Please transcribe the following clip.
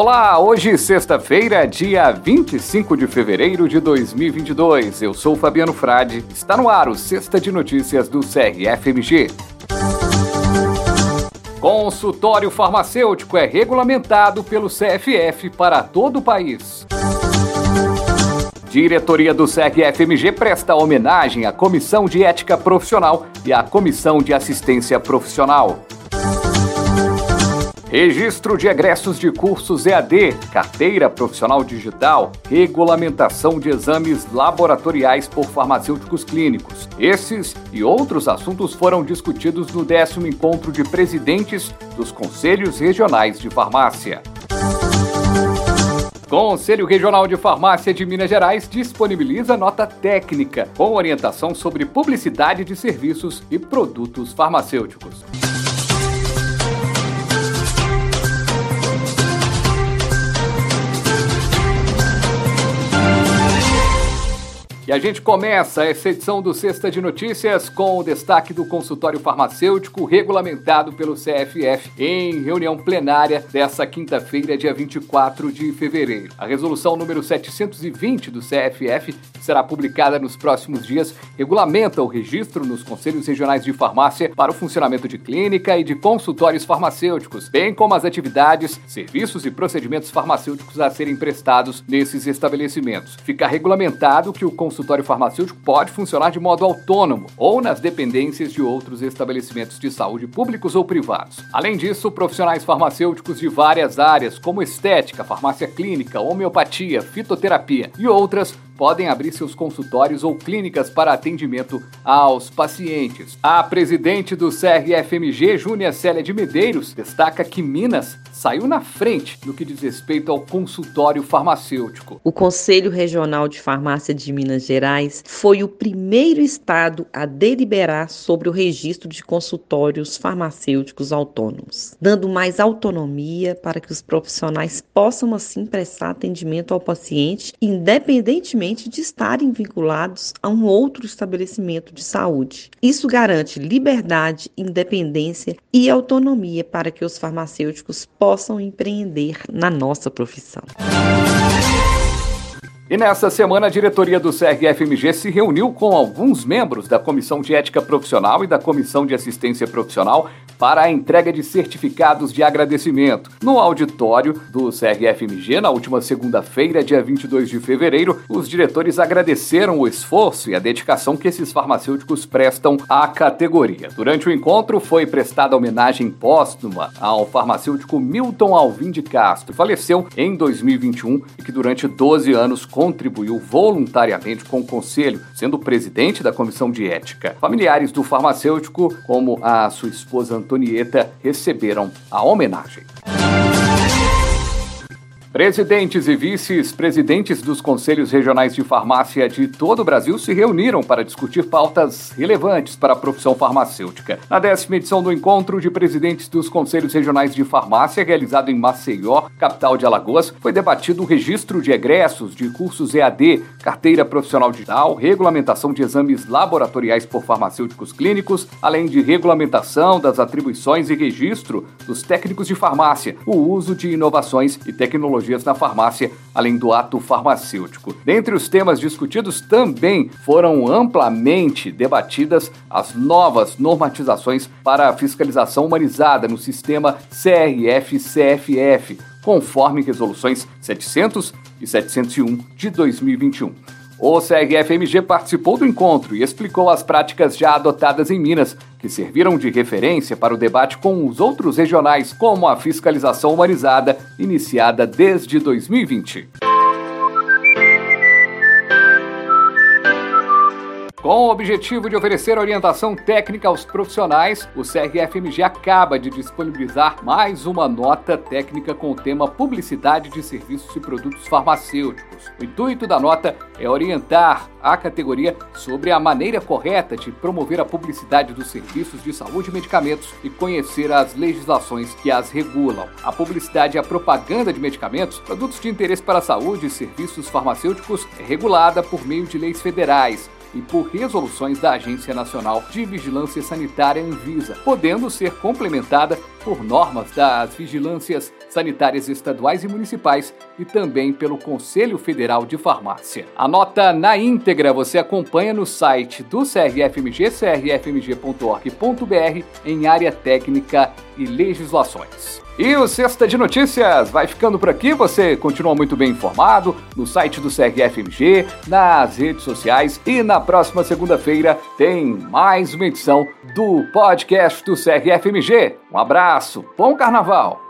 Olá, hoje sexta-feira, dia 25 de fevereiro de 2022. Eu sou Fabiano Frade. Está no ar o Sexta de Notícias do CRFMG. Consultório farmacêutico é regulamentado pelo CFF para todo o país. Diretoria do CRFMG presta homenagem à Comissão de Ética Profissional e à Comissão de Assistência Profissional. Registro de egressos de cursos EAD, carteira profissional digital, regulamentação de exames laboratoriais por farmacêuticos clínicos. Esses e outros assuntos foram discutidos no décimo encontro de presidentes dos Conselhos Regionais de Farmácia. Conselho Regional de Farmácia de Minas Gerais disponibiliza nota técnica com orientação sobre publicidade de serviços e produtos farmacêuticos. E a gente começa essa edição do Sexta de Notícias com o destaque do consultório farmacêutico regulamentado pelo CFF em reunião plenária dessa quinta-feira, dia 24 de fevereiro. A resolução número 720 do CFF, será publicada nos próximos dias, regulamenta o registro nos conselhos regionais de farmácia para o funcionamento de clínica e de consultórios farmacêuticos, bem como as atividades, serviços e procedimentos farmacêuticos a serem prestados nesses estabelecimentos. Fica regulamentado que o consultório consultório farmacêutico pode funcionar de modo autônomo ou nas dependências de outros estabelecimentos de saúde públicos ou privados. Além disso, profissionais farmacêuticos de várias áreas, como estética, farmácia clínica, homeopatia, fitoterapia e outras, podem abrir seus consultórios ou clínicas para atendimento aos pacientes. A presidente do CRFMG, Júnia Célia de Medeiros, destaca que Minas saiu na frente no que diz respeito ao consultório farmacêutico. O Conselho Regional de Farmácia de Minas Gerais foi o primeiro estado a deliberar sobre o registro de consultórios farmacêuticos autônomos, dando mais autonomia para que os profissionais possam assim prestar atendimento ao paciente, independentemente de estarem vinculados a um outro estabelecimento de saúde. Isso garante liberdade, independência e autonomia para que os farmacêuticos possam empreender na nossa profissão. E nessa semana, a diretoria do CRFMG se reuniu com alguns membros da Comissão de Ética Profissional e da Comissão de Assistência Profissional para a entrega de certificados de agradecimento. No auditório do CRFMG, na última segunda-feira, dia 22 de fevereiro, os diretores agradeceram o esforço e a dedicação que esses farmacêuticos prestam à categoria. Durante o encontro, foi prestada homenagem póstuma ao farmacêutico Milton Alvim de Castro, que faleceu em 2021 e que durante 12 anos contribuiu voluntariamente com o conselho, sendo presidente da comissão de ética. Familiares do farmacêutico, como a sua esposa Antonieta, receberam a homenagem. Presidentes e vice-presidentes dos conselhos regionais de farmácia de todo o Brasil se reuniram para discutir pautas relevantes para a profissão farmacêutica. Na décima edição do encontro de presidentes dos conselhos regionais de farmácia, realizado em Maceió, capital de Alagoas, foi debatido o registro de egressos de cursos EAD, carteira profissional digital, regulamentação de exames laboratoriais por farmacêuticos clínicos, além de regulamentação das atribuições e registro dos técnicos de farmácia, o uso de inovações e tecnologias na farmácia, além do ato farmacêutico. Dentre os temas discutidos também foram amplamente debatidas as novas normatizações para a fiscalização humanizada no sistema CRF-CFF, conforme resoluções 700 e 701 de 2021. O CRFMG participou do encontro e explicou as práticas já adotadas em Minas, que serviram de referência para o debate com os outros regionais, como a fiscalização humanizada, iniciada desde 2020. Com o objetivo de oferecer orientação técnica aos profissionais, o CRFMG acaba de disponibilizar mais uma nota técnica com o tema Publicidade de Serviços e Produtos Farmacêuticos. O intuito da nota é orientar a categoria sobre a maneira correta de promover a publicidade dos serviços de saúde e medicamentos e conhecer as legislações que as regulam. A publicidade e a propaganda de medicamentos, produtos de interesse para a saúde e serviços farmacêuticos é regulada por meio de leis federais e por resoluções da Agência Nacional de Vigilância Sanitária Anvisa, podendo ser complementada por normas das vigilâncias sanitárias estaduais e municipais e também pelo Conselho Federal de Farmácia. A nota na íntegra você acompanha no site do CRFMG, crfmg.org.br, em área técnica e legislações. E o Sexta de Notícias vai ficando por aqui. Você continua muito bem informado no site do CRFMG, nas redes sociais e na próxima segunda-feira tem mais uma edição do podcast do CRFMG. Um abraço, bom carnaval!